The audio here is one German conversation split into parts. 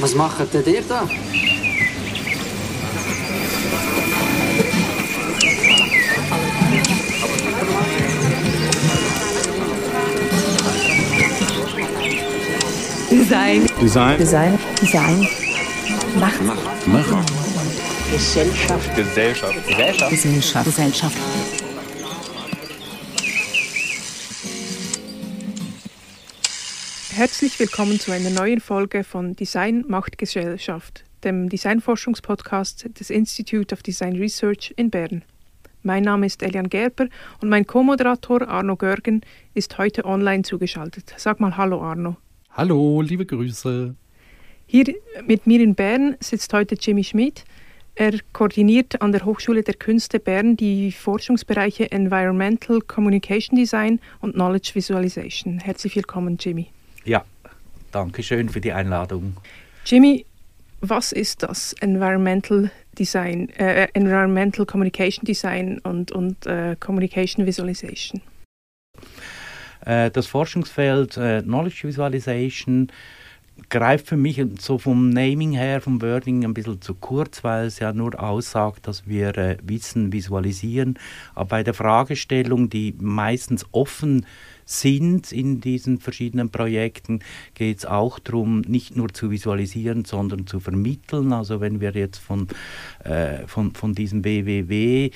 Was macht denn ihr da? Design. Design. Design. Design. Machen. Machen. Gesellschaft. Gesellschaft. Gesellschaft. Gesellschaft. Gesellschaft. Herzlich willkommen zu einer neuen Folge von Design macht Gesellschaft, dem Designforschungspodcast des Institute of Design Research in Bern. Mein Name ist Elian Gerber und mein Co-Moderator Arno Görgen ist heute online zugeschaltet. Sag mal Hallo Arno. Hallo, liebe Grüße. Hier mit mir in Bern sitzt heute Jimmy Schmid. Er koordiniert an der Hochschule der Künste Bern die Forschungsbereiche Environmental Communication Design und Knowledge Visualization. Herzlich willkommen, Jimmy. Ja, danke schön für die Einladung. Jimmy, was ist das Environmental Design, äh, Environmental Communication Design und, und äh, Communication Visualization? Äh, das Forschungsfeld äh, Knowledge Visualization greift für mich so vom Naming her, vom Wording ein bisschen zu kurz, weil es ja nur aussagt, dass wir äh, Wissen visualisieren. Aber bei der Fragestellung, die meistens offen sind in diesen verschiedenen Projekten, geht es auch darum, nicht nur zu visualisieren, sondern zu vermitteln. Also wenn wir jetzt von, äh, von, von diesem WWW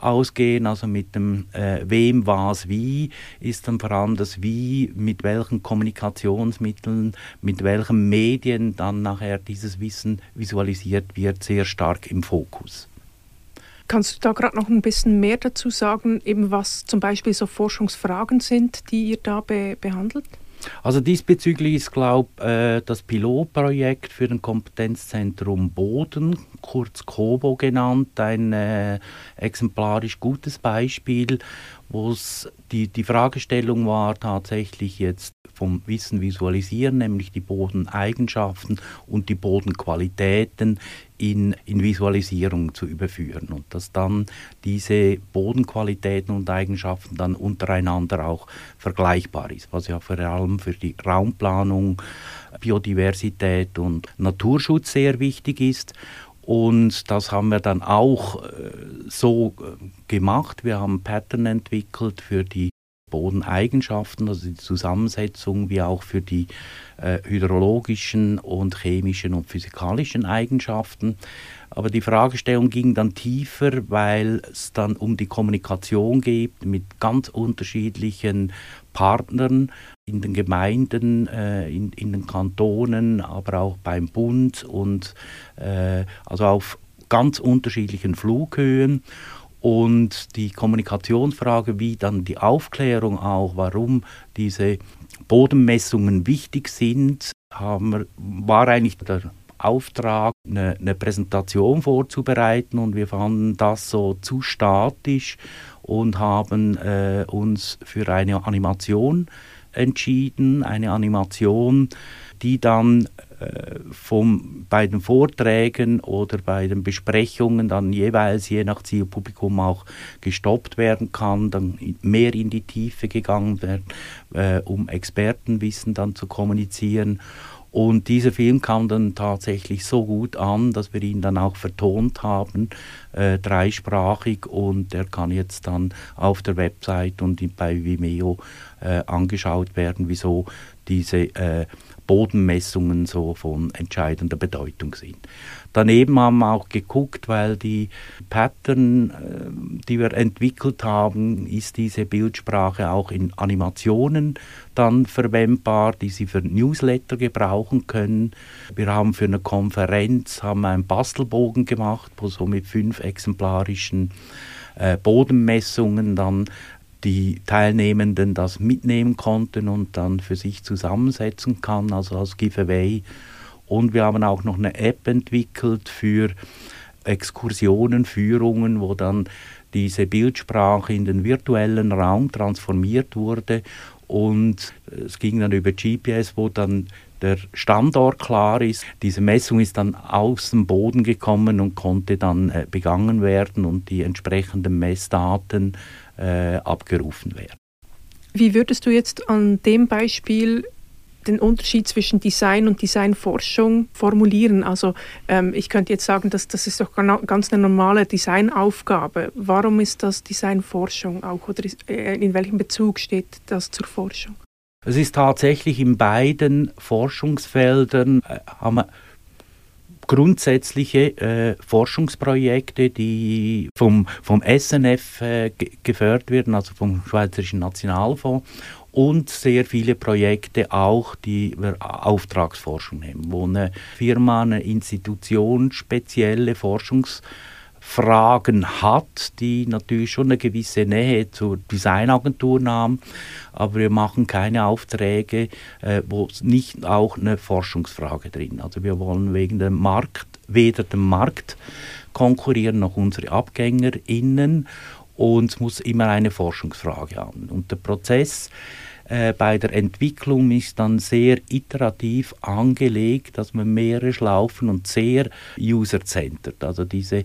ausgehen, also mit dem äh, wem, was, wie, ist dann vor allem das Wie, mit welchen Kommunikationsmitteln, mit welchen Medien dann nachher dieses Wissen visualisiert wird, sehr stark im Fokus. Kannst du da gerade noch ein bisschen mehr dazu sagen, eben was zum Beispiel so Forschungsfragen sind, die ihr da be behandelt? Also diesbezüglich ist, glaube ich, äh, das Pilotprojekt für ein Kompetenzzentrum Boden, kurz COBO genannt, ein äh, exemplarisch gutes Beispiel, wo die, die Fragestellung war tatsächlich jetzt vom Wissen visualisieren, nämlich die Bodeneigenschaften und die Bodenqualitäten in, in Visualisierung zu überführen und dass dann diese Bodenqualitäten und Eigenschaften dann untereinander auch vergleichbar ist, was ja vor allem für die Raumplanung, Biodiversität und Naturschutz sehr wichtig ist. Und das haben wir dann auch äh, so äh, gemacht. Wir haben Pattern entwickelt für die Bodeneigenschaften, also die Zusammensetzung, wie auch für die äh, hydrologischen und chemischen und physikalischen Eigenschaften. Aber die Fragestellung ging dann tiefer, weil es dann um die Kommunikation geht mit ganz unterschiedlichen Partnern in den Gemeinden, äh, in, in, den Kantonen, aber auch beim Bund und äh, also auf ganz unterschiedlichen Flughöhen. Und die Kommunikationsfrage, wie dann die Aufklärung auch, warum diese Bodenmessungen wichtig sind, haben, war eigentlich der Auftrag, eine, eine, Präsentation vorzubereiten. Und wir fanden das so zu statisch und haben äh, uns für eine Animation entschieden, eine Animation, die dann vom, bei den Vorträgen oder bei den Besprechungen dann jeweils je nach Zielpublikum auch gestoppt werden kann, dann mehr in die Tiefe gegangen wird, äh, um Expertenwissen dann zu kommunizieren. Und dieser Film kam dann tatsächlich so gut an, dass wir ihn dann auch vertont haben, äh, dreisprachig. Und er kann jetzt dann auf der Website und bei Vimeo äh, angeschaut werden, wieso diese äh, Bodenmessungen so von entscheidender Bedeutung sind. Daneben haben wir auch geguckt, weil die Pattern, äh, die wir entwickelt haben, ist diese Bildsprache auch in Animationen dann verwendbar, die Sie für Newsletter gebrauchen können. Wir haben für eine Konferenz haben einen Bastelbogen gemacht, wo so mit fünf exemplarischen äh, Bodenmessungen dann die Teilnehmenden das mitnehmen konnten und dann für sich zusammensetzen kann, also als Giveaway. Und wir haben auch noch eine App entwickelt für Exkursionen, Führungen, wo dann diese Bildsprache in den virtuellen Raum transformiert wurde und es ging dann über GPS, wo dann der Standort klar ist. Diese Messung ist dann aus dem Boden gekommen und konnte dann äh, begangen werden und die entsprechenden Messdaten äh, abgerufen werden. Wie würdest du jetzt an dem Beispiel den Unterschied zwischen Design und Designforschung formulieren? Also ähm, ich könnte jetzt sagen, dass das ist doch ganz eine normale Designaufgabe. Warum ist das Designforschung auch oder ist, äh, in welchem Bezug steht das zur Forschung? Es ist tatsächlich in beiden Forschungsfeldern äh, haben wir grundsätzliche äh, Forschungsprojekte, die vom, vom SNF äh, gefördert werden, also vom Schweizerischen Nationalfonds, und sehr viele Projekte auch, die wir Auftragsforschung nehmen, wo eine Firma, eine Institution spezielle Forschungs Fragen hat, die natürlich schon eine gewisse Nähe zur Designagentur haben, aber wir machen keine Aufträge, äh, wo nicht auch eine Forschungsfrage drin. Also wir wollen wegen dem Markt weder dem Markt konkurrieren noch unsere AbgängerInnen und es muss immer eine Forschungsfrage haben. Und der Prozess äh, bei der Entwicklung ist dann sehr iterativ angelegt, dass man mehrere Schlaufen und sehr user-centered, also diese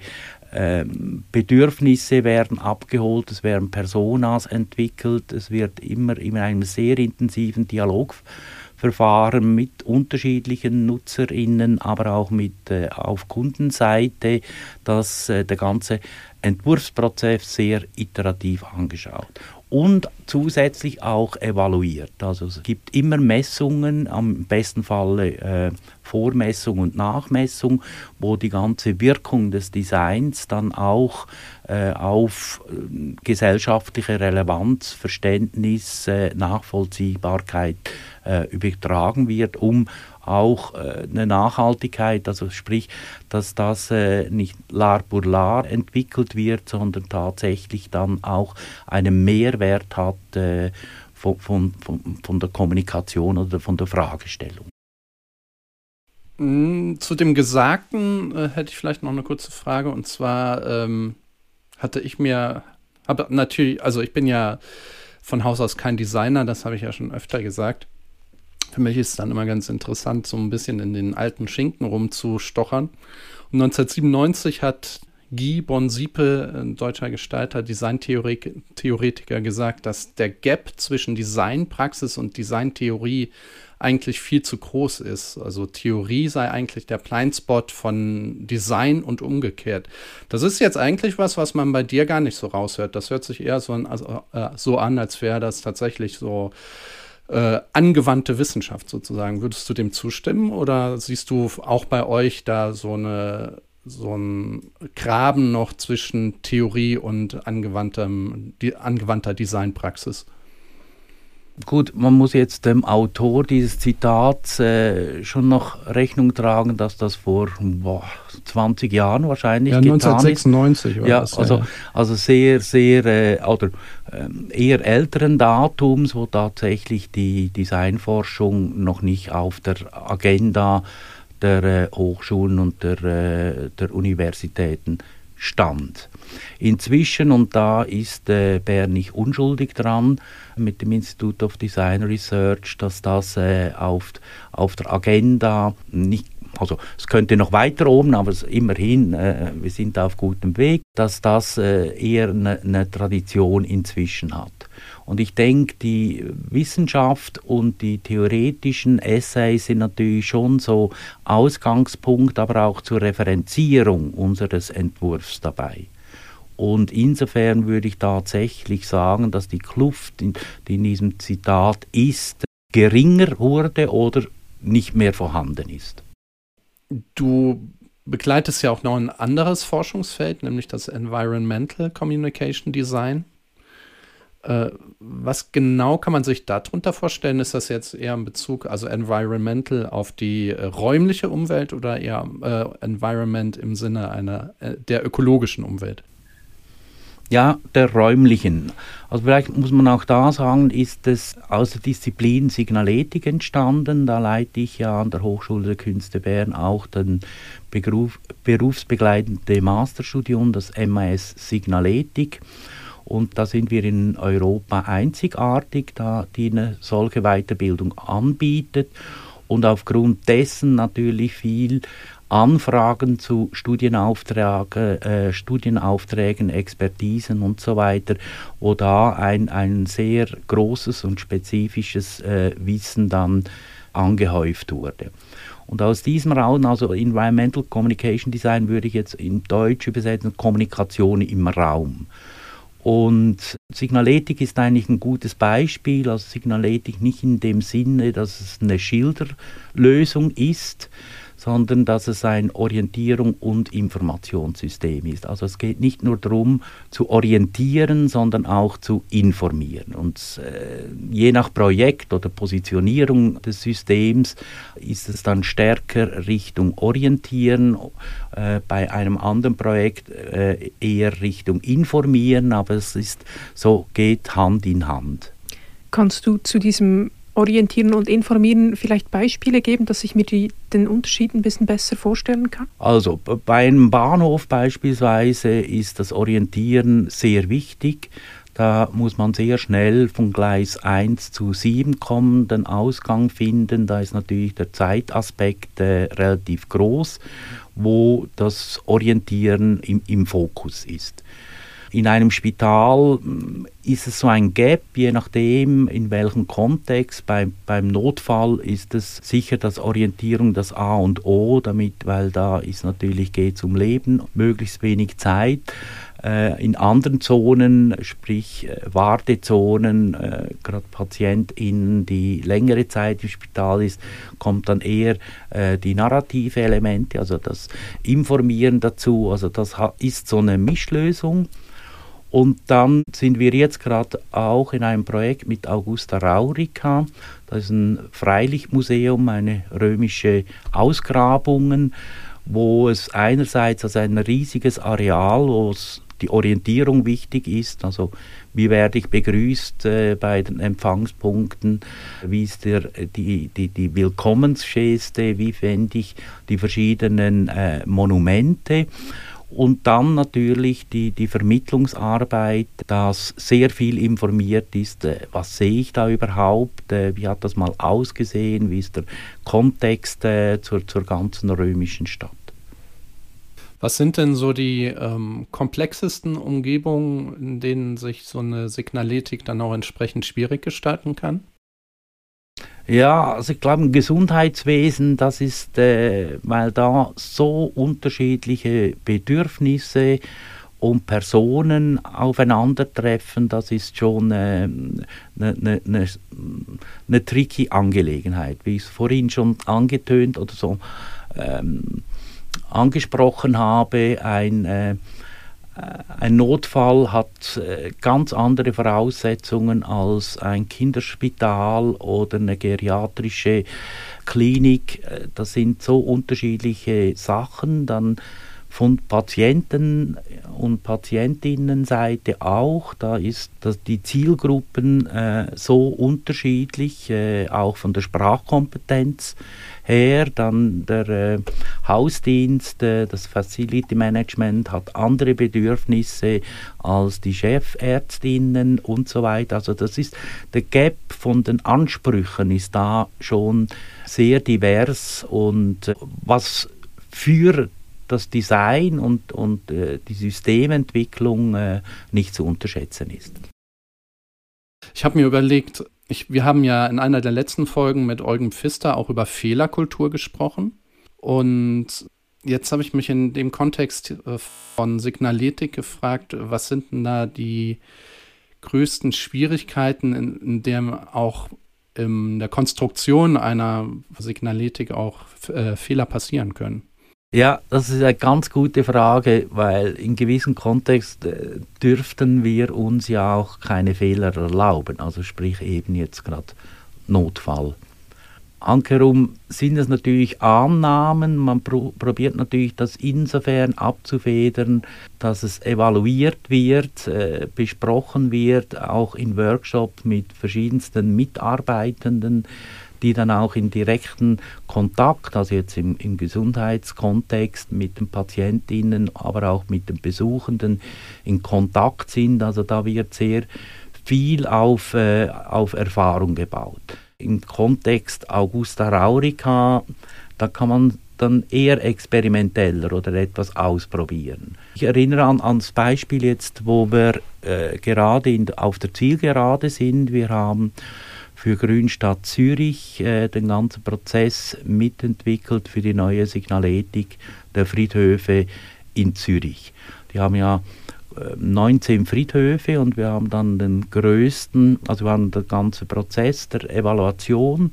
Bedürfnisse werden abgeholt, es werden Personas entwickelt, es wird immer in einem sehr intensiven Dialogverfahren mit unterschiedlichen NutzerInnen, aber auch mit äh, auf Kundenseite, dass äh, der ganze Entwurfsprozess sehr iterativ angeschaut und zusätzlich auch evaluiert. Also es gibt immer Messungen, am besten Fall äh, Vormessung und Nachmessung, wo die ganze Wirkung des Designs dann auch äh, auf äh, gesellschaftliche Relevanz, Verständnis, äh, Nachvollziehbarkeit äh, übertragen wird, um auch äh, eine Nachhaltigkeit, also sprich, dass das äh, nicht lar pour lar entwickelt wird, sondern tatsächlich dann auch einen Mehrwert hat äh, von, von, von, von der Kommunikation oder von der Fragestellung. Mm, zu dem Gesagten äh, hätte ich vielleicht noch eine kurze Frage und zwar ähm, hatte ich mir, aber natürlich, also ich bin ja von Haus aus kein Designer, das habe ich ja schon öfter gesagt. Für mich ist es dann immer ganz interessant, so ein bisschen in den alten Schinken rumzustochern. Und 1997 hat Guy Bonsiepe, ein deutscher Gestalter, Designtheoretiker, gesagt, dass der Gap zwischen Designpraxis und Designtheorie eigentlich viel zu groß ist. Also Theorie sei eigentlich der Blindspot von Design und umgekehrt. Das ist jetzt eigentlich was, was man bei dir gar nicht so raushört. Das hört sich eher so an, also, äh, so an als wäre das tatsächlich so äh, angewandte Wissenschaft sozusagen. Würdest du dem zustimmen oder siehst du auch bei euch da so eine so ein Graben noch zwischen Theorie und angewandtem, die, angewandter Designpraxis? Gut, man muss jetzt dem Autor dieses Zitats äh, schon noch Rechnung tragen, dass das vor boah, 20 Jahren wahrscheinlich ja, getan 1996 ist. war ja, das. Also, ja. also sehr, sehr, äh, oder äh, eher älteren Datums, wo tatsächlich die Designforschung noch nicht auf der Agenda der äh, Hochschulen und der, äh, der Universitäten stand. Inzwischen, und da ist äh, Bern nicht unschuldig dran, mit dem Institute of Design Research, dass das äh, auf, auf der Agenda nicht also es könnte noch weiter oben, aber immerhin, äh, wir sind auf gutem Weg, dass das äh, eher eine ne Tradition inzwischen hat. Und ich denke, die Wissenschaft und die theoretischen Essays sind natürlich schon so Ausgangspunkt, aber auch zur Referenzierung unseres Entwurfs dabei. Und insofern würde ich tatsächlich sagen, dass die Kluft, die in diesem Zitat ist, geringer wurde oder nicht mehr vorhanden ist. Du begleitest ja auch noch ein anderes Forschungsfeld, nämlich das Environmental Communication Design. Äh, was genau kann man sich darunter vorstellen? Ist das jetzt eher in Bezug, also environmental auf die äh, räumliche Umwelt oder eher äh, Environment im Sinne einer äh, der ökologischen Umwelt? Ja, der räumlichen. Also vielleicht muss man auch da sagen, ist es aus der Disziplin Signaletik entstanden. Da leite ich ja an der Hochschule der Künste Bern auch den Beruf, berufsbegleitende Masterstudium, das MAS Signaletik. Und da sind wir in Europa einzigartig, da die eine solche Weiterbildung anbietet und aufgrund dessen natürlich viel Anfragen zu äh, Studienaufträgen, Expertisen und so weiter, wo da ein, ein sehr großes und spezifisches äh, Wissen dann angehäuft wurde. Und aus diesem Raum, also Environmental Communication Design, würde ich jetzt in Deutsch übersetzen, Kommunikation im Raum. Und Signaletik ist eigentlich ein gutes Beispiel. Also Signaletik nicht in dem Sinne, dass es eine Schilderlösung ist, sondern dass es ein Orientierung- und Informationssystem ist. Also es geht nicht nur darum zu orientieren, sondern auch zu informieren. Und äh, je nach Projekt oder Positionierung des Systems ist es dann stärker Richtung Orientieren, äh, bei einem anderen Projekt äh, eher Richtung Informieren, aber es ist so geht Hand in Hand. Kannst du zu diesem Orientieren und Informieren vielleicht Beispiele geben, dass ich mir die, den Unterschied ein bisschen besser vorstellen kann? Also bei einem Bahnhof beispielsweise ist das Orientieren sehr wichtig. Da muss man sehr schnell von Gleis 1 zu 7 kommen, den Ausgang finden. Da ist natürlich der Zeitaspekt äh, relativ groß, wo das Orientieren im, im Fokus ist. In einem Spital mm, ist es so ein Gap, je nachdem in welchem Kontext. Bei, beim Notfall ist es sicher das Orientierung das A und O, damit, weil da ist natürlich geht es um Leben, möglichst wenig Zeit äh, in anderen Zonen, sprich äh, Wartezonen, äh, gerade PatientInnen, die längere Zeit im Spital ist, kommt dann eher die narrative Elemente, also das Informieren dazu. Also das ist so eine Mischlösung. Und dann sind wir jetzt gerade auch in einem Projekt mit Augusta Raurica. Das ist ein Freilichtmuseum, eine römische Ausgrabungen, wo es einerseits also ein riesiges Areal, wo die Orientierung wichtig ist, also wie werde ich begrüßt äh, bei den Empfangspunkten, wie ist der, die, die, die Willkommensgeste, wie fände ich die verschiedenen äh, Monumente und dann natürlich die, die Vermittlungsarbeit, dass sehr viel informiert ist, äh, was sehe ich da überhaupt, äh, wie hat das mal ausgesehen, wie ist der Kontext äh, zur, zur ganzen römischen Stadt. Was sind denn so die ähm, komplexesten Umgebungen, in denen sich so eine Signaletik dann auch entsprechend schwierig gestalten kann? Ja, also ich glaube, im Gesundheitswesen, das ist, äh, weil da so unterschiedliche Bedürfnisse und Personen aufeinandertreffen, das ist schon eine äh, ne, ne, ne, tricky Angelegenheit, wie ich es vorhin schon angetönt oder so ähm, angesprochen habe. Ein äh, ein Notfall hat äh, ganz andere Voraussetzungen als ein Kinderspital oder eine geriatrische Klinik. Äh, das sind so unterschiedliche Sachen. Dann von Patienten- und Patientinnenseite auch. Da ist das, die Zielgruppen äh, so unterschiedlich, äh, auch von der Sprachkompetenz her. Dann der äh, Hausdienst, äh, das Facility Management hat andere Bedürfnisse als die Chefärztinnen und so weiter. Also das ist der Gap von den Ansprüchen ist da schon sehr divers und äh, was für das Design und, und äh, die Systementwicklung äh, nicht zu unterschätzen ist. Ich habe mir überlegt, ich, wir haben ja in einer der letzten Folgen mit Eugen Pfister auch über Fehlerkultur gesprochen. Und jetzt habe ich mich in dem Kontext äh, von Signaletik gefragt, was sind denn da die größten Schwierigkeiten, in, in der auch in der Konstruktion einer Signaletik auch äh, Fehler passieren können? Ja, das ist eine ganz gute Frage, weil in gewissem Kontext äh, dürften wir uns ja auch keine Fehler erlauben, also sprich eben jetzt gerade Notfall. Ankerum sind es natürlich Annahmen, man pro probiert natürlich das insofern abzufedern, dass es evaluiert wird, äh, besprochen wird, auch in Workshops mit verschiedensten Mitarbeitenden, die dann auch in direkten Kontakt, also jetzt im, im Gesundheitskontext mit den Patientinnen, aber auch mit den Besuchenden in Kontakt sind. Also da wird sehr viel auf, äh, auf Erfahrung gebaut. Im Kontext Augusta Raurica, da kann man dann eher experimenteller oder etwas ausprobieren. Ich erinnere an, das Beispiel jetzt, wo wir äh, gerade in, auf der Zielgerade sind. Wir haben für Grünstadt Zürich äh, den ganzen Prozess mitentwickelt für die neue Signaletik der Friedhöfe in Zürich. Die haben ja 19 Friedhöfe und wir haben dann den größten, also wir haben den ganzen Prozess der Evaluation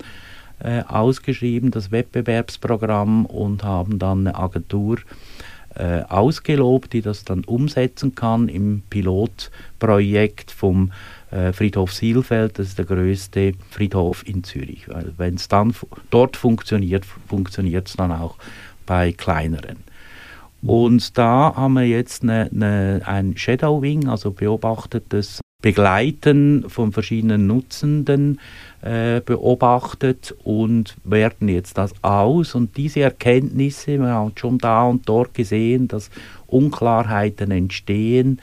äh, ausgeschrieben, das Wettbewerbsprogramm und haben dann eine Agentur äh, ausgelobt, die das dann umsetzen kann im Pilotprojekt vom Friedhof Sielfeld. Das ist der größte Friedhof in Zürich. Wenn es dann dort funktioniert, funktioniert es dann auch bei kleineren. Und da haben wir jetzt eine, eine, ein Shadowing, also beobachtetes Begleiten von verschiedenen Nutzenden äh, beobachtet und werten jetzt das aus. Und diese Erkenntnisse, wir haben schon da und dort gesehen, dass Unklarheiten entstehen.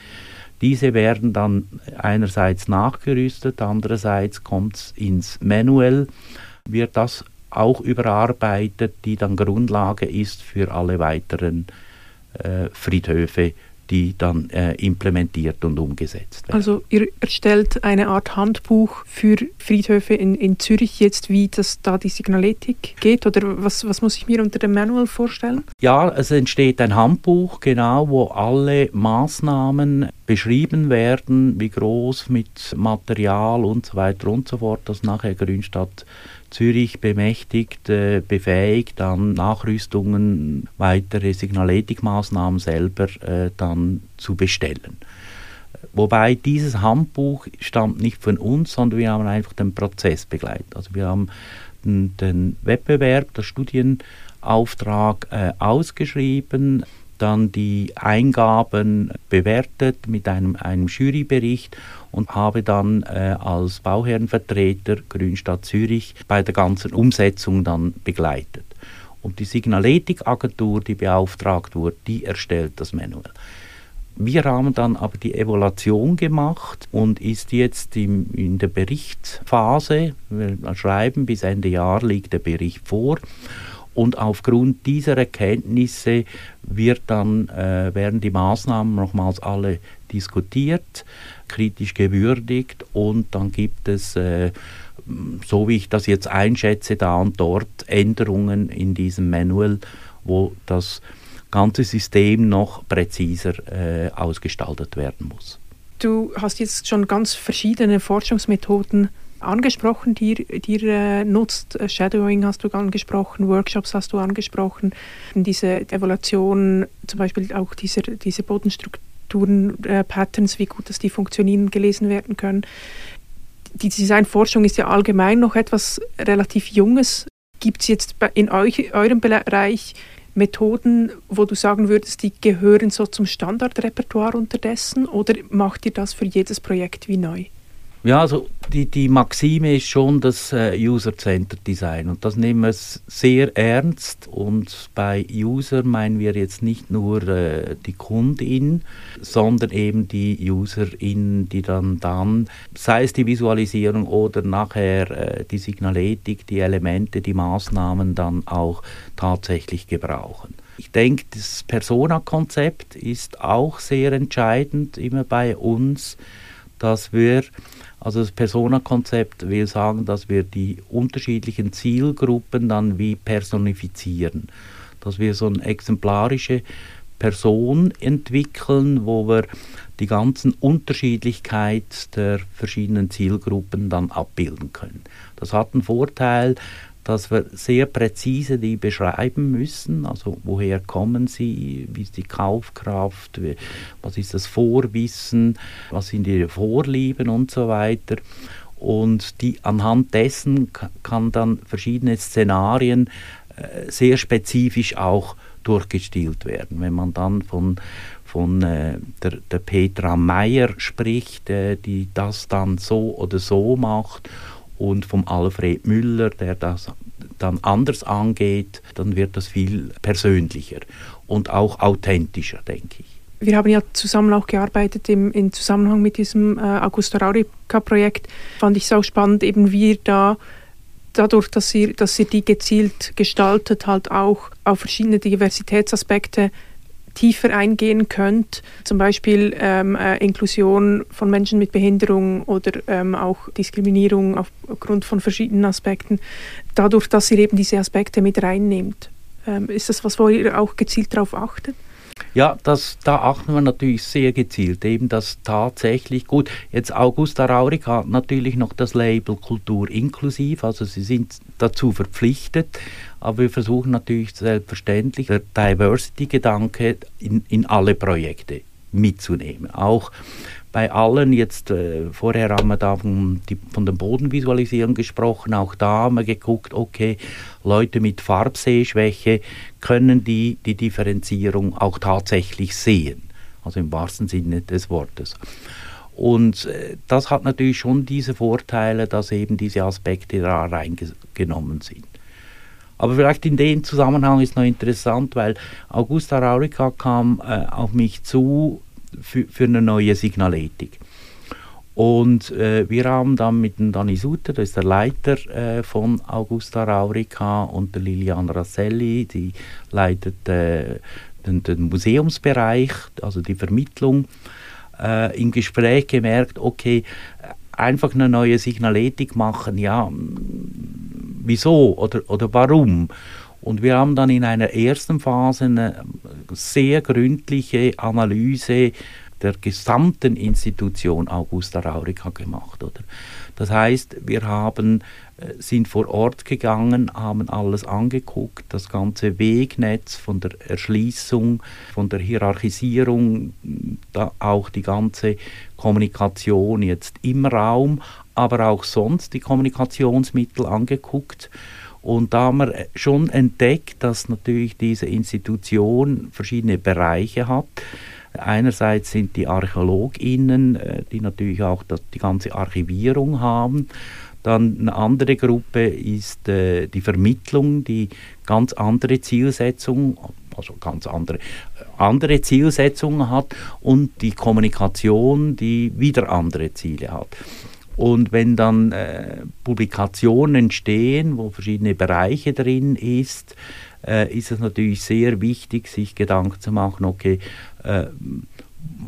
Diese werden dann einerseits nachgerüstet, andererseits kommt es ins Manual, wird das auch überarbeitet, die dann Grundlage ist für alle weiteren äh, Friedhöfe, die dann äh, implementiert und umgesetzt werden. Also ihr erstellt eine Art Handbuch für Friedhöfe in, in Zürich jetzt, wie das da die Signaletik geht oder was, was muss ich mir unter dem Manual vorstellen? Ja, es entsteht ein Handbuch, genau, wo alle Maßnahmen beschrieben werden, wie groß mit Material und so weiter und so fort, dass nachher Grünstadt Zürich bemächtigt, äh, befähigt, dann Nachrüstungen, weitere Signaletikmaßnahmen selber äh, dann zu bestellen. Wobei dieses Handbuch stammt nicht von uns, sondern wir haben einfach den Prozess begleitet. Also wir haben den, Wettbewerb, den Studienauftrag äh, ausgeschrieben, dann die Eingaben bewertet mit einem, einem Jurybericht und habe dann äh, als Bauherrenvertreter Grünstadt Zürich bei der ganzen Umsetzung dann begleitet. Und die Signaletik-Agentur, die beauftragt wurde, die erstellt das Manual. Wir haben dann aber die Evaluation gemacht und ist jetzt im, in der Berichtsphase. Wir schreiben, bis Ende Jahr liegt der Bericht vor. Und aufgrund dieser Erkenntnisse wird dann, äh, werden die Maßnahmen nochmals alle diskutiert, kritisch gewürdigt und dann gibt es, äh, so wie ich das jetzt einschätze, da und dort Änderungen in diesem Manual, wo das ganze System noch präziser äh, ausgestaltet werden muss. Du hast jetzt schon ganz verschiedene Forschungsmethoden angesprochen, die, die ihr nutzt. Äh, Shadowing hast du angesprochen, Workshops hast du angesprochen, diese Evaluation, zum Beispiel auch diese, diese Bodenstrukturen, äh, Patterns, wie gut dass die funktionieren, gelesen werden können. Die Designforschung ist ja allgemein noch etwas relativ Junges. Gibt es jetzt in euch, eurem Bereich Methoden, wo du sagen würdest, die gehören so zum Standardrepertoire unterdessen oder macht ihr das für jedes Projekt wie neu? Ja, also die, die Maxime ist schon das äh, User-Centered Design. Und das nehmen wir sehr ernst. Und bei User meinen wir jetzt nicht nur äh, die Kundin, sondern eben die Userin, die dann dann, sei es die Visualisierung oder nachher äh, die Signaletik, die Elemente, die Maßnahmen dann auch tatsächlich gebrauchen. Ich denke, das Persona-Konzept ist auch sehr entscheidend immer bei uns, dass wir also das Persona-Konzept will sagen, dass wir die unterschiedlichen Zielgruppen dann wie personifizieren. Dass wir so eine exemplarische Person entwickeln, wo wir die ganzen Unterschiedlichkeit der verschiedenen Zielgruppen dann abbilden können. Das hat einen Vorteil, dass wir sehr präzise die beschreiben müssen, also woher kommen sie, wie ist die Kaufkraft, was ist das Vorwissen, was sind ihre Vorlieben und so weiter. Und die, anhand dessen kann dann verschiedene Szenarien äh, sehr spezifisch auch durchgestielt werden. Wenn man dann von, von äh, der, der Petra Meyer spricht, äh, die das dann so oder so macht und vom Alfred Müller, der das dann anders angeht, dann wird das viel persönlicher und auch authentischer, denke ich. Wir haben ja zusammen auch gearbeitet im, im Zusammenhang mit diesem äh, Augusto Raurica-Projekt. Fand ich es auch spannend, eben wie ihr da dadurch, dass ihr, dass ihr die gezielt gestaltet, halt auch auf verschiedene Diversitätsaspekte tiefer eingehen könnt, zum Beispiel ähm, äh, Inklusion von Menschen mit Behinderung oder ähm, auch Diskriminierung aufgrund von verschiedenen Aspekten, dadurch, dass ihr eben diese Aspekte mit reinnehmt. Ähm, ist das was, wo ihr auch gezielt darauf achtet? Ja, das, da achten wir natürlich sehr gezielt, eben das tatsächlich gut. Jetzt Augusta Raurig hat natürlich noch das Label Kultur inklusiv, also sie sind dazu verpflichtet, aber wir versuchen natürlich selbstverständlich der Diversity-Gedanke in, in alle Projekte mitzunehmen. Auch bei allen jetzt, äh, vorher haben wir da von, die, von der Bodenvisualisierung gesprochen, auch da haben wir geguckt, okay, Leute mit Farbsehschwäche können die die Differenzierung auch tatsächlich sehen, also im wahrsten Sinne des Wortes. Und äh, das hat natürlich schon diese Vorteile, dass eben diese Aspekte da reingenommen sind. Aber vielleicht in dem Zusammenhang ist noch interessant, weil Augusta Raurica kam äh, auf mich zu für, für eine neue Signaletik. Und äh, wir haben dann mit dem Dani Suter, das ist der Leiter äh, von Augusta Raurica, und der Lilian Rasselli, die leitet äh, den, den, Museumsbereich, also die Vermittlung, äh, im Gespräch gemerkt, okay, einfach eine neue Signaletik machen, ja, wieso oder, oder warum? Und wir haben dann in einer ersten Phase eine sehr gründliche Analyse der gesamten Institution Augusta Raurica gemacht. Oder? Das heißt, wir haben, äh, sind vor Ort gegangen, haben alles angeguckt, das ganze Wegnetz von der Erschließung, von der Hierarchisierung, auch die ganze Kommunikation jetzt im Raum, aber auch sonst die Kommunikationsmittel angeguckt. Und da haben wir schon entdeckt, dass natürlich diese Institution verschiedene Bereiche hat. Einerseits sind die ArchäologInnen, äh, die natürlich auch die ganze Archivierung haben. Dann eine andere Gruppe ist äh, die Vermittlung, die ganz andere Zielsetzungen, also ganz andere, andere Zielsetzungen hat und die Kommunikation, die wieder andere Ziele hat. Und wenn dann äh, Publikationen entstehen, wo verschiedene Bereiche drin ist, äh, ist es natürlich sehr wichtig, sich Gedanken zu machen, okay, äh,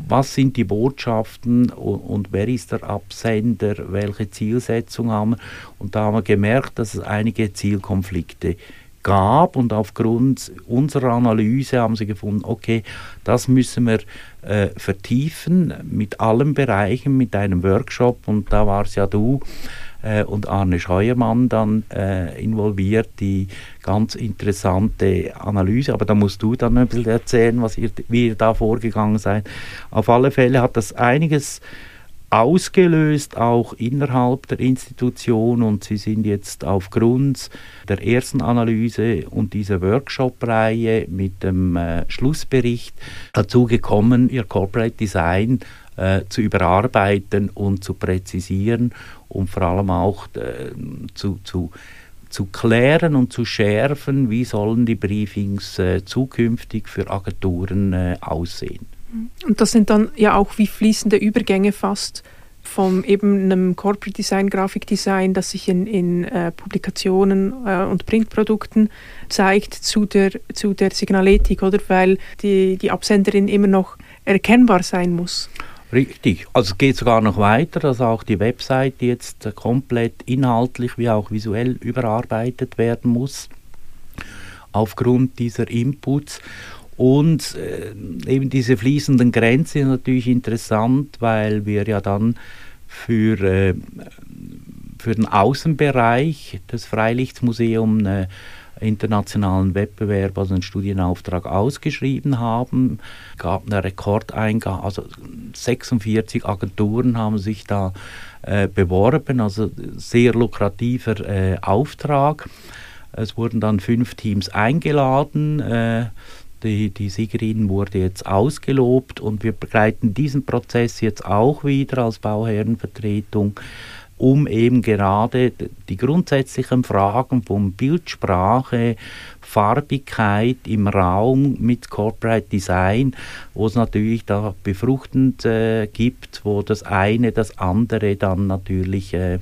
was sind die Botschaften und, und, wer ist der Absender, welche Zielsetzung haben wir. Und da haben wir gemerkt, dass es einige Zielkonflikte gab und aufgrund unserer Analyse haben sie gefunden, okay, das müssen wir äh, vertiefen mit allen Bereichen, mit einem Workshop und da war es ja du, äh, und Arne Scheuermann dann äh, involviert, die ganz interessante Analyse. Aber da musst du dann ein bisschen erzählen, was ihr, wie ihr da vorgegangen seid. Auf alle Fälle hat das einiges ausgelöst, auch innerhalb der Institution. Und sie sind jetzt aufgrund der ersten Analyse und dieser Workshop-Reihe mit dem äh, Schlussbericht dazu gekommen, ihr Corporate Design äh, zu überarbeiten und zu präzisieren und vor allem auch äh, zu, zu, zu klären und zu schärfen, wie sollen die Briefings äh, zukünftig für Agenturen äh, aussehen. Und das sind dann ja auch wie fließende Übergänge fast vom eben einem Corporate Design, Grafikdesign, das sich in, in äh, Publikationen äh, und Printprodukten zeigt, zu der, zu der Signaletik, oder? Weil die, die Absenderin immer noch erkennbar sein muss. Richtig. Also es geht sogar noch weiter, dass auch die Website jetzt komplett inhaltlich wie auch visuell überarbeitet werden muss aufgrund dieser Inputs. Und äh, eben diese fließenden Grenzen sind natürlich interessant, weil wir ja dann für, äh, für den Außenbereich des Freilichtmuseums eine internationalen Wettbewerb, also einen Studienauftrag ausgeschrieben haben. Es gab eine Rekordeingabe, also 46 Agenturen haben sich da äh, beworben, also sehr lukrativer äh, Auftrag. Es wurden dann fünf Teams eingeladen. Die, die Siegerin wurde jetzt ausgelobt und wir begleiten diesen Prozess jetzt auch wieder als Bauherrenvertretung um eben gerade die grundsätzlichen Fragen von Bildsprache, Farbigkeit im Raum mit Corporate Design, wo es natürlich da befruchtend äh, gibt, wo das eine das andere dann natürlich äh,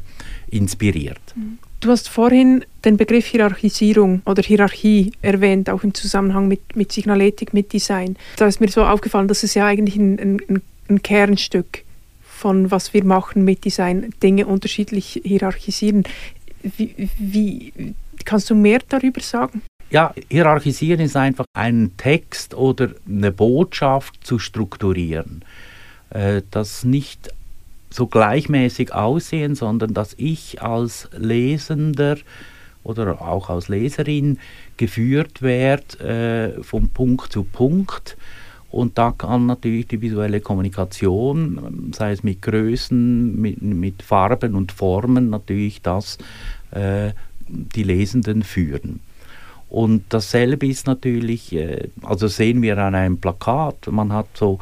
inspiriert. Du hast vorhin den Begriff Hierarchisierung oder Hierarchie erwähnt, auch im Zusammenhang mit, mit Signaletik, mit Design. Da ist mir so aufgefallen, dass es ja eigentlich ein, ein, ein Kernstück von was wir machen mit Design, Dinge unterschiedlich hierarchisieren. Wie, wie kannst du mehr darüber sagen? Ja, hierarchisieren ist einfach einen Text oder eine Botschaft zu strukturieren. Äh, das nicht so gleichmäßig aussehen, sondern dass ich als Lesender oder auch als Leserin geführt werde äh, von Punkt zu Punkt. Und da kann natürlich die visuelle Kommunikation, sei es mit Größen, mit, mit Farben und Formen, natürlich das äh, die Lesenden führen. Und dasselbe ist natürlich, äh, also sehen wir an einem Plakat, man hat so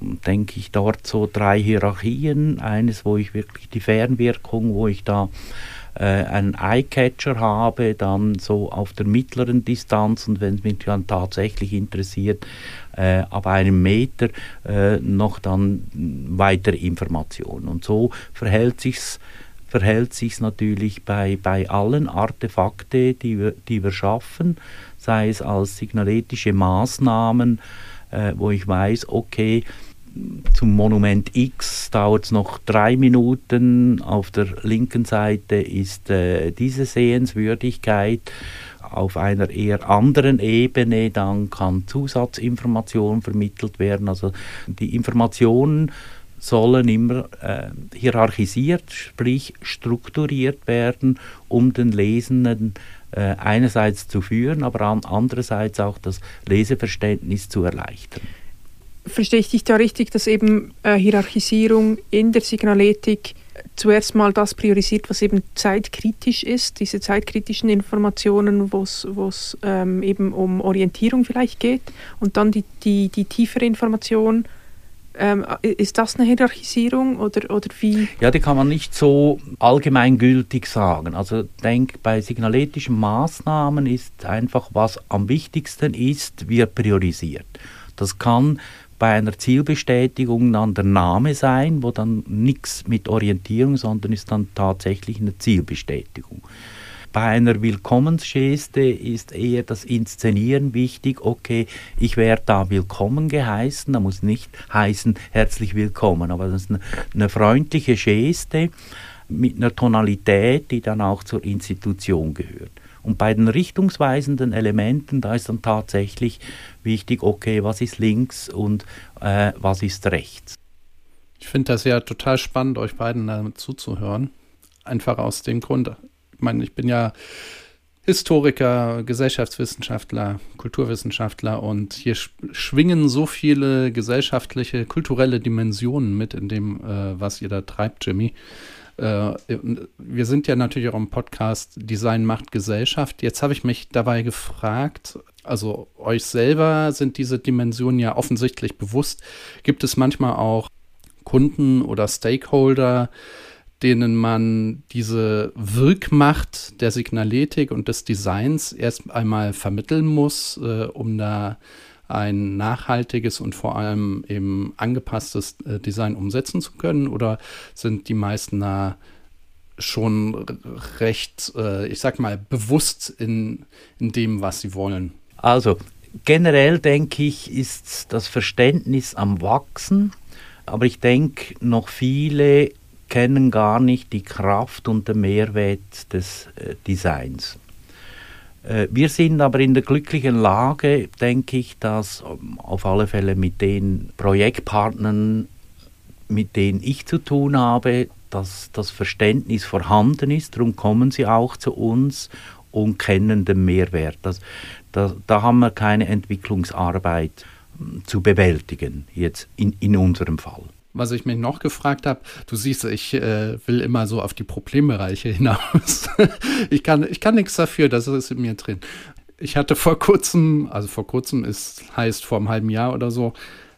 denke ich, dort so drei Hierarchien. Eines, wo ich wirklich die Fernwirkung, wo ich da äh, einen Eyecatcher habe, dann so auf der mittleren Distanz und wenn es mich dann tatsächlich interessiert, äh, ab einem Meter äh, noch dann weitere Informationen. Und so verhält sich's verhält sich natürlich bei, bei allen Artefakte, die wir, die wir schaffen, sei es als signaletische Maßnahmen, äh, wo ich weiß, okay, zum Monument X dauert es noch drei Minuten. Auf der linken Seite ist äh, diese Sehenswürdigkeit. Auf einer eher anderen Ebene dann kann Zusatzinformation vermittelt werden. Also die Informationen sollen immer äh, hierarchisiert, sprich strukturiert werden, um den Lesenden äh, einerseits zu führen, aber andererseits auch das Leseverständnis zu erleichtern verstehe ich dich da richtig, dass eben äh, Hierarchisierung in der Signaletik zuerst mal das priorisiert, was eben zeitkritisch ist, diese zeitkritischen Informationen, wo es ähm, eben um Orientierung vielleicht geht und dann die, die, die tiefere Information. Ähm, ist das eine Hierarchisierung oder, oder wie? Ja, die kann man nicht so allgemeingültig sagen. Also denk, bei signaletischen Maßnahmen ist einfach, was am wichtigsten ist, wird priorisiert. Das kann bei einer Zielbestätigung dann der Name sein, wo dann nichts mit Orientierung, sondern ist dann tatsächlich eine Zielbestätigung. Bei einer Willkommensgeste ist eher das Inszenieren wichtig. Okay, ich werde da willkommen geheißen. Da muss nicht heißen herzlich willkommen, aber das ist eine, eine freundliche Geste mit einer Tonalität, die dann auch zur Institution gehört. Und bei den richtungsweisenden Elementen, da ist dann tatsächlich wichtig, okay, was ist links und äh, was ist rechts. Ich finde das ja total spannend, euch beiden damit zuzuhören. Einfach aus dem Grund, ich meine, ich bin ja Historiker, Gesellschaftswissenschaftler, Kulturwissenschaftler und hier schwingen so viele gesellschaftliche, kulturelle Dimensionen mit in dem, äh, was ihr da treibt, Jimmy. Äh, wir sind ja natürlich auch im Podcast Design macht Gesellschaft. Jetzt habe ich mich dabei gefragt, also euch selber sind diese Dimensionen ja offensichtlich bewusst. Gibt es manchmal auch Kunden oder Stakeholder, denen man diese Wirkmacht der Signaletik und des Designs erst einmal vermitteln muss, äh, um da ein nachhaltiges und vor allem eben angepasstes äh, Design umsetzen zu können? Oder sind die meisten da schon recht, äh, ich sag mal, bewusst in, in dem, was sie wollen? Also generell denke ich, ist das Verständnis am Wachsen, aber ich denke, noch viele kennen gar nicht die Kraft und den Mehrwert des äh, Designs. Äh, wir sind aber in der glücklichen Lage, denke ich, dass ähm, auf alle Fälle mit den Projektpartnern, mit denen ich zu tun habe, dass das Verständnis vorhanden ist. Darum kommen sie auch zu uns und kennen den Mehrwert. Das, da, da haben wir keine Entwicklungsarbeit hm, zu bewältigen, jetzt in, in unserem Fall was ich mich noch gefragt habe, du siehst, ich äh, will immer so auf die Problembereiche hinaus. ich kann, ich kann nichts dafür, das ist in mir drin. Ich hatte vor kurzem, also vor kurzem ist, heißt vor einem halben Jahr oder so,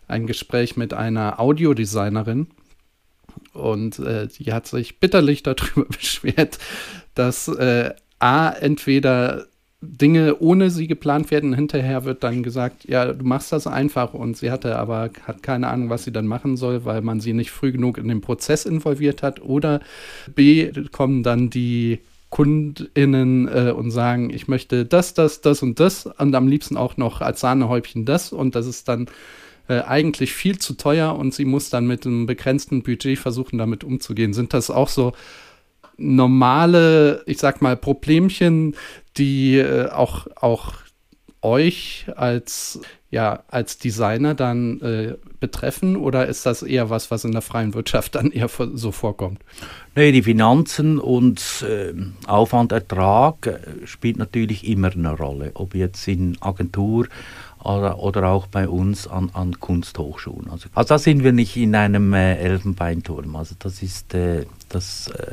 ein Gespräch mit einer Audiodesignerin. Und äh, die hat sich bitterlich darüber beschwert, dass äh, A, entweder Dinge ohne sie geplant werden. Hinterher wird dann gesagt, ja, du machst das einfach und sie hatte aber hat keine Ahnung, was sie dann machen soll, weil man sie nicht früh genug in den Prozess involviert hat. Oder B kommen dann die KundInnen äh, und sagen, ich möchte das, das, das und das und am liebsten auch noch als Sahnehäubchen das und das ist dann äh, eigentlich viel zu teuer und sie muss dann mit einem begrenzten Budget versuchen, damit umzugehen. Sind das auch so normale, ich sag mal, Problemchen, die äh, auch, auch euch als, ja, als Designer dann äh, betreffen oder ist das eher was, was in der freien Wirtschaft dann eher so vorkommt? Nee, die Finanzen und äh, Aufwand, Ertrag äh, spielt natürlich immer eine Rolle, ob jetzt in Agentur oder, oder auch bei uns an, an Kunsthochschulen. Also, also da sind wir nicht in einem äh, Elfenbeinturm. Also das ist äh, das, äh,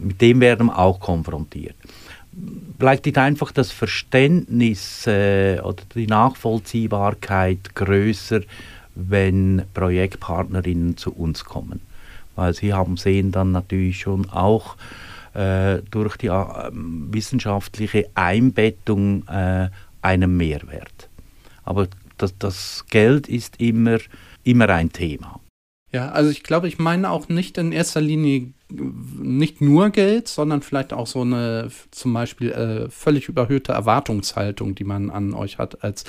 mit dem werden wir auch konfrontiert vielleicht ist einfach das Verständnis äh, oder die Nachvollziehbarkeit größer, wenn Projektpartnerinnen zu uns kommen. Weil sie haben sehen dann natürlich schon auch äh, durch die äh, wissenschaftliche Einbettung äh, einen Mehrwert. Aber das, das Geld ist immer, immer ein Thema. Ja, also ich glaube, ich meine auch nicht in erster Linie nicht nur Geld, sondern vielleicht auch so eine zum Beispiel äh, völlig überhöhte Erwartungshaltung, die man an euch hat, als,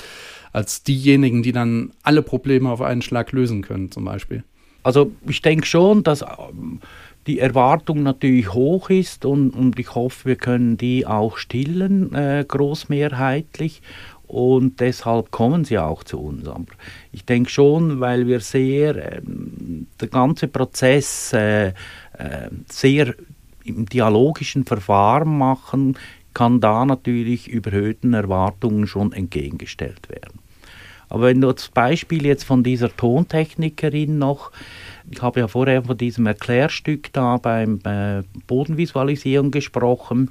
als diejenigen, die dann alle Probleme auf einen Schlag lösen können, zum Beispiel. Also ich denke schon, dass ähm, die Erwartung natürlich hoch ist und, und ich hoffe, wir können die auch stillen, äh, großmehrheitlich und deshalb kommen sie auch zu uns. Aber ich denke schon, weil wir sehr, ähm, der ganze Prozess äh, äh, sehr im dialogischen Verfahren machen, kann da natürlich überhöhten Erwartungen schon entgegengestellt werden. Aber wenn du das Beispiel jetzt von dieser Tontechnikerin noch, ich habe ja vorher von diesem Erklärstück da beim äh, Bodenvisualisierung gesprochen,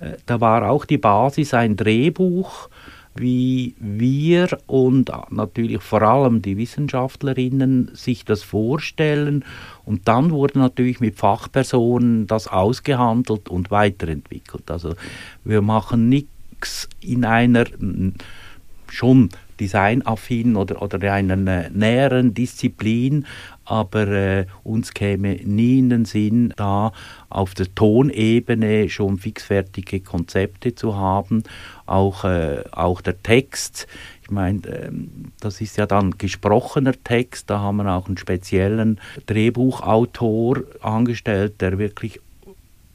äh, da war auch die Basis ein Drehbuch, wie wir und natürlich vor allem die Wissenschaftlerinnen sich das vorstellen. Und dann wurde natürlich mit Fachpersonen das ausgehandelt und weiterentwickelt. Also wir machen nichts in einer schon designaffinen oder, oder einer näheren Disziplin, aber äh, uns käme nie in den Sinn, da auf der Tonebene schon fixfertige Konzepte zu haben. Auch, äh, auch der Text, ich meine, äh, das ist ja dann gesprochener Text, da haben wir auch einen speziellen Drehbuchautor angestellt, der wirklich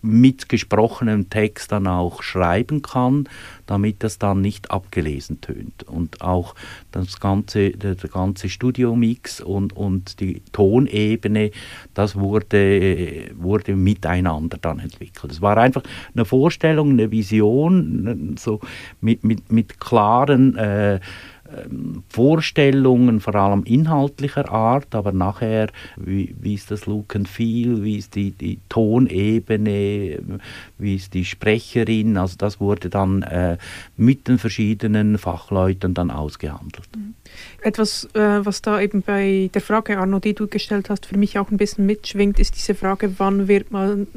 mit gesprochenem Text dann auch schreiben kann, damit das dann nicht abgelesen tönt. Und auch das ganze, der, ganze Studiomix und, und die Tonebene, das wurde, wurde miteinander dann entwickelt. Es war einfach eine Vorstellung, eine Vision, so mit, mit, mit klaren äh, ähm, Vorstellungen, vor allem inhaltlicher Art, aber nachher, wie, wie ist das Look and Feel, wie ist die, die Tonebene, wie ist die Sprecherin, also das wurde dann äh, mit den verschiedenen Fachleuten dann ausgehandelt. Mhm. Etwas, äh, was da eben bei der Frage, Arno, die du gestellt hast, für mich auch ein bisschen mitschwingt, ist diese Frage, wann wird man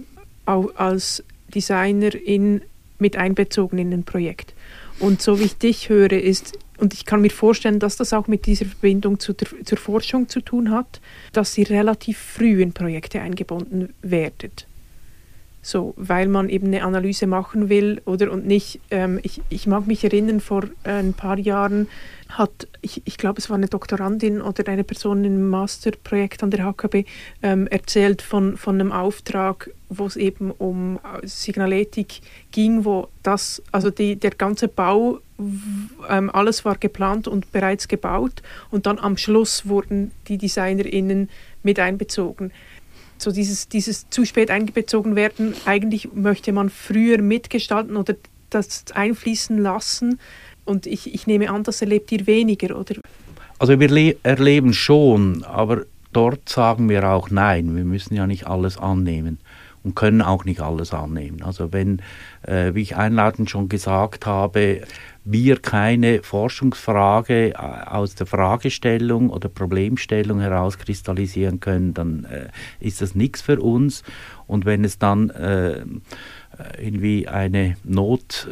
als Designerin mit einbezogen in ein Projekt? Und so wie ich dich höre, ist und ich kann mir vorstellen, dass das auch mit dieser Verbindung zu der, zur Forschung zu tun hat, dass sie relativ früh in Projekte eingebunden werdet. So, weil man eben eine Analyse machen will oder? Und nicht, ähm, ich, ich mag mich erinnern, vor äh, ein paar Jahren hat, ich, ich glaube, es war eine Doktorandin oder eine Person im Masterprojekt an der HKB ähm, erzählt von, von einem Auftrag, wo es eben um Signaletik ging, wo das, also die, der ganze Bau, ähm, alles war geplant und bereits gebaut. Und dann am Schluss wurden die DesignerInnen mit einbezogen so dieses, dieses zu spät einbezogen werden, eigentlich möchte man früher mitgestalten oder das einfließen lassen. Und ich, ich nehme an, das erlebt ihr weniger, oder? Also wir erleben schon, aber dort sagen wir auch nein. Wir müssen ja nicht alles annehmen und können auch nicht alles annehmen. Also wenn, äh, wie ich einleitend schon gesagt habe, wir keine Forschungsfrage äh, aus der Fragestellung oder Problemstellung herauskristallisieren können, dann äh, ist das nichts für uns. Und wenn es dann äh, irgendwie eine Notlösung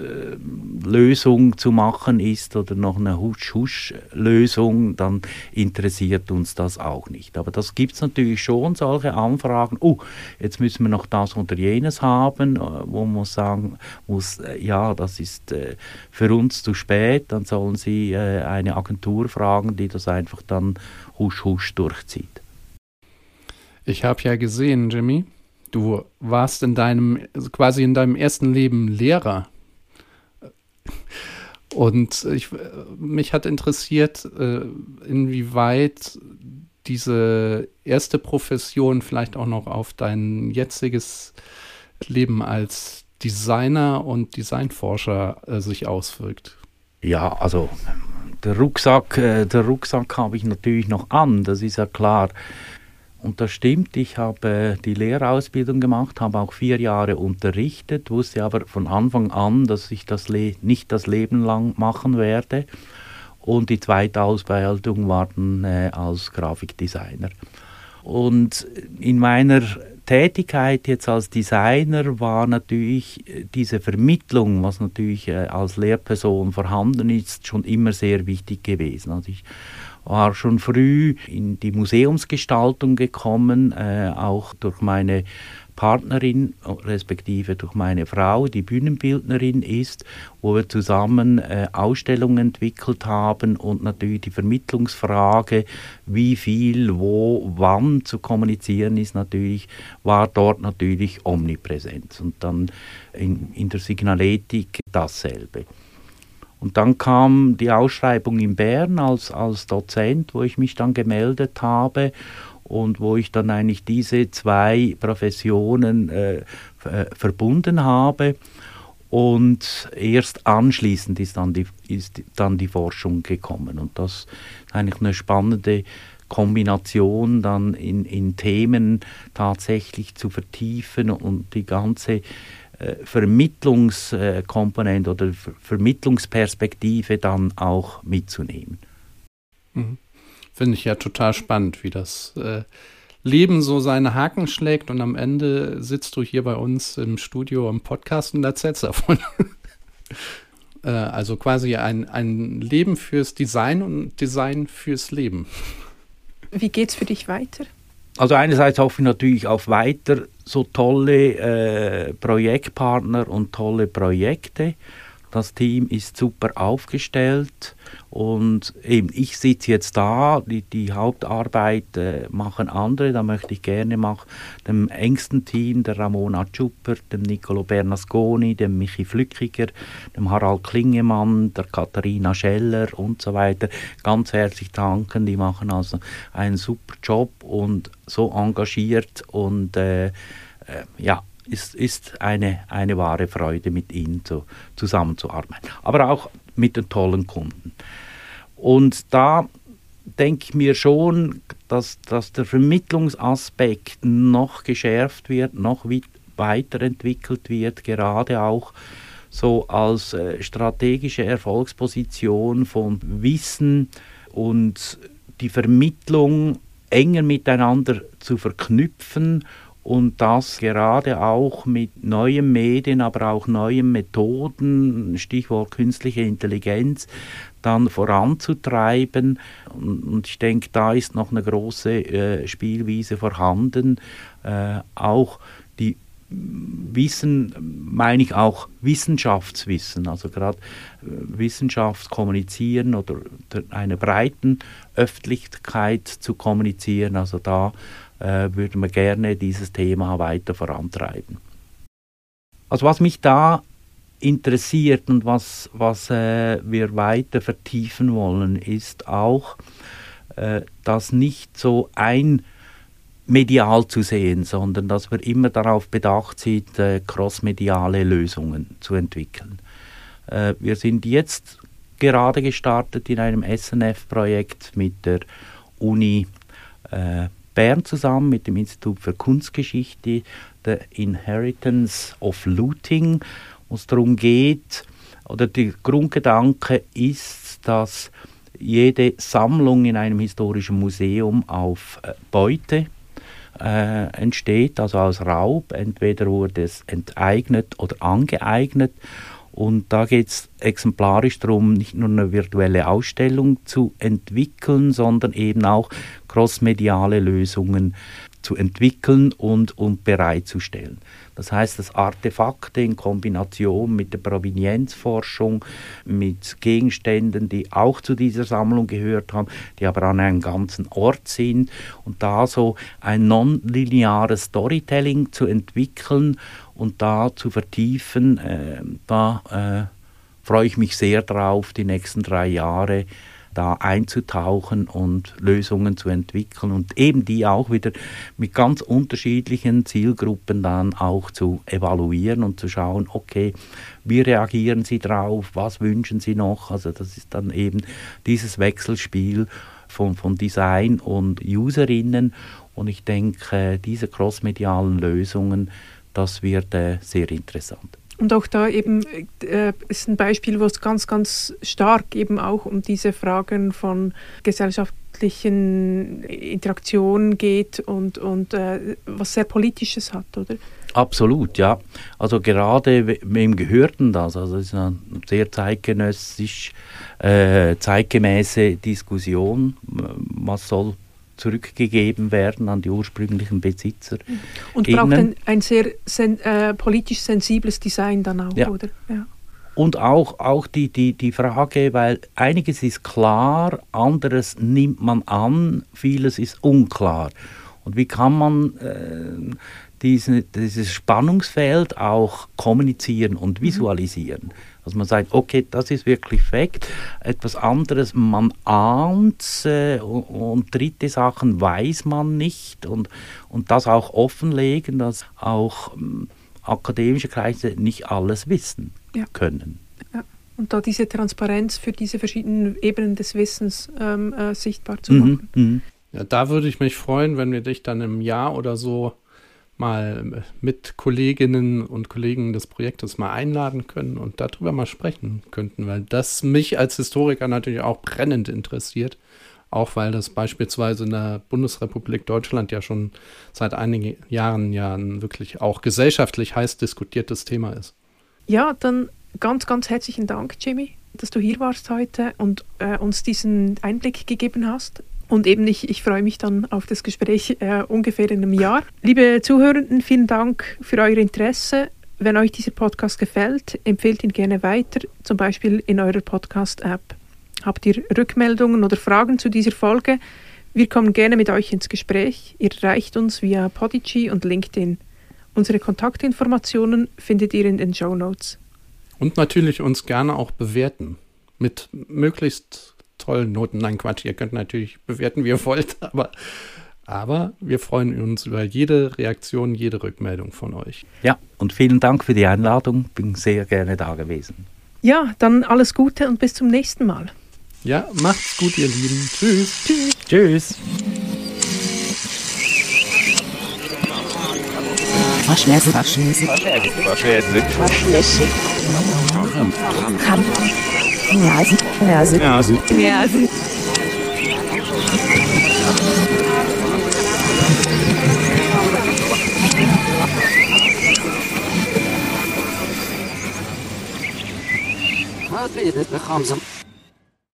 zu machen ist oder noch eine Husch-Husch-Lösung, dann interessiert uns das auch nicht. Aber das gibt es natürlich schon, solche Anfragen, oh, jetzt müssen wir noch das oder jenes haben, äh, wo man sagen muss, äh, ja, das ist für uns zu spät, dann sollen Sie eine Agentur fragen, die das einfach dann husch-husch durchzieht. Ich habe ja gesehen, Jimmy, Du warst in deinem, also quasi in deinem ersten Leben Lehrer. Und ich, mich hat interessiert, äh, inwieweit diese erste Profession vielleicht auch noch auf dein jetziges Leben als Designer und Designforscher äh, sich auswirkt. Ja, also der Rucksack, äh, der Rucksack habe ich natürlich noch an, das ist ja klar. Und das stimmt, ich habe die Lehrausbildung gemacht, habe auch vier Jahre unterrichtet, wusste aber von Anfang an, dass ich das Le nicht das Leben lang machen werde. Und die zweite Ausbildung war dann äh, als Grafikdesigner. Und in meiner Tätigkeit jetzt als Designer war natürlich diese Vermittlung, was natürlich äh, als Lehrperson vorhanden ist, schon immer sehr wichtig gewesen. Also ich war schon früh in die Museumsgestaltung gekommen, äh, auch durch meine Partnerin, respektive durch meine Frau, die Bühnenbildnerin ist, wo wir zusammen äh, Ausstellungen entwickelt haben und natürlich die Vermittlungsfrage, wie viel, wo, wann zu kommunizieren ist, natürlich, war dort natürlich omnipräsent. Und dann in, in der Signaletik dasselbe. Und dann kam die Ausschreibung in Bern als, als Dozent, wo ich mich dann gemeldet habe und wo ich dann eigentlich diese zwei Professionen äh, verbunden habe. Und erst anschließend ist dann, die, ist dann die Forschung gekommen. Und das ist eigentlich eine spannende Kombination, dann in, in Themen tatsächlich zu vertiefen und die ganze äh, Vermittlungskomponente oder Vermittlungsperspektive dann auch mitzunehmen. Mhm. Finde ich ja total spannend, wie das äh, Leben so seine Haken schlägt und am Ende sitzt du hier bei uns im Studio im Podcast und erzählst davon. äh, also quasi ein, ein Leben fürs Design und Design fürs Leben. Wie geht's für dich weiter? Also einerseits hoffe ich natürlich auf weiter so tolle äh, Projektpartner und tolle Projekte. Das Team ist super aufgestellt und eben ich sitze jetzt da, die, die Hauptarbeit äh, machen andere, da möchte ich gerne machen, dem engsten Team, der Ramona Schupper, dem Nicolo Bernasconi, dem Michi Flückiger, dem Harald Klingemann, der Katharina Scheller und so weiter. Ganz herzlich danken, die machen also einen super Job und so engagiert und äh, äh, ja, ist, ist eine, eine wahre Freude, mit ihnen zu, zusammenzuarbeiten. Aber auch mit den tollen Kunden. Und da denke ich mir schon, dass, dass der Vermittlungsaspekt noch geschärft wird, noch weiterentwickelt wird, gerade auch so als äh, strategische Erfolgsposition von Wissen und die Vermittlung enger miteinander zu verknüpfen und das gerade auch mit neuen Medien, aber auch neuen Methoden, Stichwort künstliche Intelligenz, dann voranzutreiben. Und ich denke, da ist noch eine große äh, Spielwiese vorhanden, äh, auch die Wissen meine ich auch Wissenschaftswissen, also gerade äh, Wissenschaft kommunizieren oder einer breiten Öffentlichkeit zu kommunizieren. Also da äh, würden wir gerne dieses Thema weiter vorantreiben. Also was mich da interessiert und was, was äh, wir weiter vertiefen wollen, ist auch, äh, dass nicht so ein medial zu sehen, sondern dass wir immer darauf bedacht sind, äh, crossmediale Lösungen zu entwickeln. Äh, wir sind jetzt gerade gestartet in einem SNF-Projekt mit der Uni äh, Bern zusammen mit dem Institut für Kunstgeschichte, der Inheritance of Looting, wo es darum geht, oder der Grundgedanke ist, dass jede Sammlung in einem historischen Museum auf äh, Beute äh, entsteht, also aus Raub. Entweder wurde es enteignet oder angeeignet. Und da geht es exemplarisch darum, nicht nur eine virtuelle Ausstellung zu entwickeln, sondern eben auch crossmediale Lösungen zu entwickeln und, und bereitzustellen. Das heißt, dass Artefakte in Kombination mit der Provenienzforschung, mit Gegenständen, die auch zu dieser Sammlung gehört haben, die aber an einem ganzen Ort sind und da so ein nonlineares Storytelling zu entwickeln und da zu vertiefen, äh, da äh, freue ich mich sehr drauf, die nächsten drei Jahre da einzutauchen und Lösungen zu entwickeln und eben die auch wieder mit ganz unterschiedlichen Zielgruppen dann auch zu evaluieren und zu schauen, okay, wie reagieren sie drauf, was wünschen sie noch. Also das ist dann eben dieses Wechselspiel von, von Design und Userinnen und ich denke, diese crossmedialen Lösungen, das wird äh, sehr interessant. Und auch da eben äh, ist ein Beispiel, wo es ganz, ganz stark eben auch um diese Fragen von gesellschaftlichen Interaktionen geht und, und äh, was sehr Politisches hat, oder? Absolut, ja. Also gerade wem gehörten das? Also das ist eine sehr zeitgenössisch, äh, zeitgemäße Diskussion. Was soll zurückgegeben werden an die ursprünglichen Besitzer. Und braucht ein, ein sehr sen, äh, politisch sensibles Design dann auch, ja. oder? Ja. Und auch, auch die, die, die Frage, weil einiges ist klar, anderes nimmt man an, vieles ist unklar. Und wie kann man äh, diese, dieses Spannungsfeld auch kommunizieren und mhm. visualisieren? Mhm. Dass man sagt, okay, das ist wirklich Fakt. Etwas anderes, man ahnt äh, und, und, dritte Sachen weiß man nicht. Und, und das auch offenlegen, dass auch ähm, akademische Kreise nicht alles wissen ja. können. Ja. Und da diese Transparenz für diese verschiedenen Ebenen des Wissens ähm, äh, sichtbar zu mhm, machen. Mhm. Ja, da würde ich mich freuen, wenn wir dich dann im Jahr oder so mal mit Kolleginnen und Kollegen des Projektes mal einladen können und darüber mal sprechen könnten, weil das mich als Historiker natürlich auch brennend interessiert. Auch weil das beispielsweise in der Bundesrepublik Deutschland ja schon seit einigen Jahren ja ein wirklich auch gesellschaftlich heiß diskutiertes Thema ist. Ja, dann ganz, ganz herzlichen Dank, Jimmy, dass du hier warst heute und äh, uns diesen Einblick gegeben hast. Und eben ich, ich freue mich dann auf das Gespräch äh, ungefähr in einem Jahr. Liebe Zuhörenden, vielen Dank für euer Interesse. Wenn euch dieser Podcast gefällt, empfehlt ihn gerne weiter, zum Beispiel in eurer Podcast-App. Habt ihr Rückmeldungen oder Fragen zu dieser Folge? Wir kommen gerne mit euch ins Gespräch. Ihr erreicht uns via Podigy und LinkedIn. Unsere Kontaktinformationen findet ihr in den Show Notes. Und natürlich uns gerne auch bewerten. Mit möglichst tollen Noten. Nein, Quatsch, ihr könnt natürlich bewerten, wie ihr wollt, aber, aber wir freuen uns über jede Reaktion, jede Rückmeldung von euch. Ja, und vielen Dank für die Einladung. Bin sehr gerne da gewesen. Ja, dann alles Gute und bis zum nächsten Mal. Ja, macht's gut, ihr Lieben. Tschüss. Tschüss. Tschüss. Verschnäse, Verschnäse. Verschnäse. Verschnäse. Verschnäse. Nazi. Nazi. Nazi. is dit? De تخامزم